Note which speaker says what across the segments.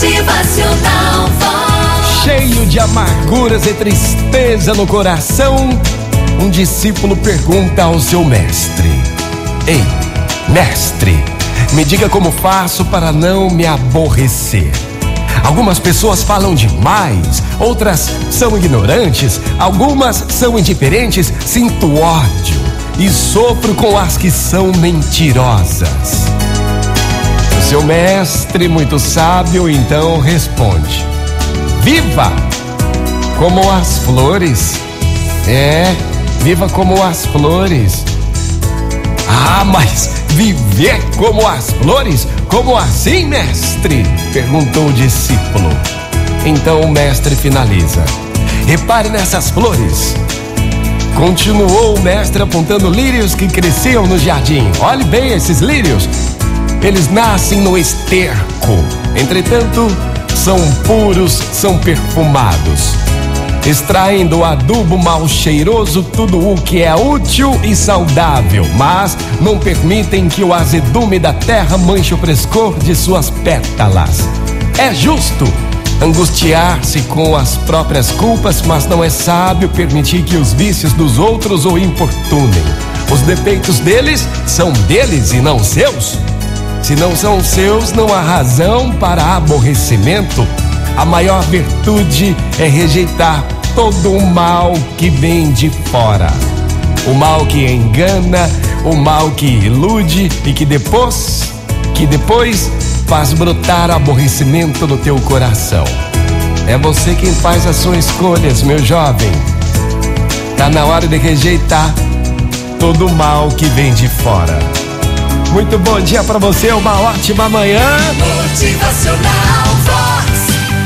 Speaker 1: Motivacional.
Speaker 2: Cheio de amarguras e tristeza no coração, um discípulo pergunta ao seu mestre: Ei, mestre, me diga como faço para não me aborrecer. Algumas pessoas falam demais, outras são ignorantes, algumas são indiferentes. Sinto ódio e sofro com as que são mentirosas. Seu mestre, muito sábio, então responde: Viva como as flores. É, viva como as flores. Ah, mas viver como as flores? Como assim, mestre? perguntou o discípulo. Então o mestre finaliza: Repare nessas flores. Continuou o mestre apontando lírios que cresciam no jardim. Olhe bem esses lírios. Eles nascem no esterco. Entretanto, são puros, são perfumados. Extraem do adubo mal cheiroso tudo o que é útil e saudável, mas não permitem que o azedume da terra manche o frescor de suas pétalas. É justo angustiar-se com as próprias culpas, mas não é sábio permitir que os vícios dos outros o importunem. Os defeitos deles são deles e não seus. Se não são seus, não há razão para aborrecimento. A maior virtude é rejeitar todo o mal que vem de fora. O mal que engana, o mal que ilude e que depois, que depois faz brotar aborrecimento no teu coração. É você quem faz as suas escolhas, meu jovem. Tá na hora de rejeitar todo o mal que vem de fora. Muito bom dia para você, uma ótima manhã.
Speaker 1: Motivacional Vox.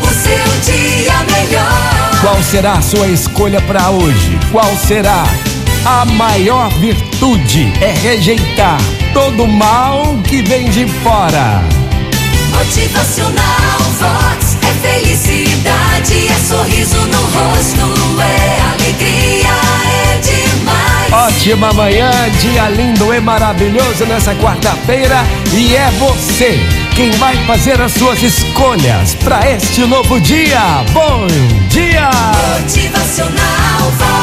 Speaker 1: O seu dia melhor.
Speaker 2: Qual será a sua escolha para hoje? Qual será? A maior virtude é rejeitar todo mal que vem de fora.
Speaker 1: Motivacional Vox. É felicidade, é sorriso no rosto,
Speaker 2: Ótima manhã, dia lindo e maravilhoso nessa quarta-feira e é você quem vai fazer as suas escolhas para este novo dia. Bom dia!
Speaker 1: Motivacional.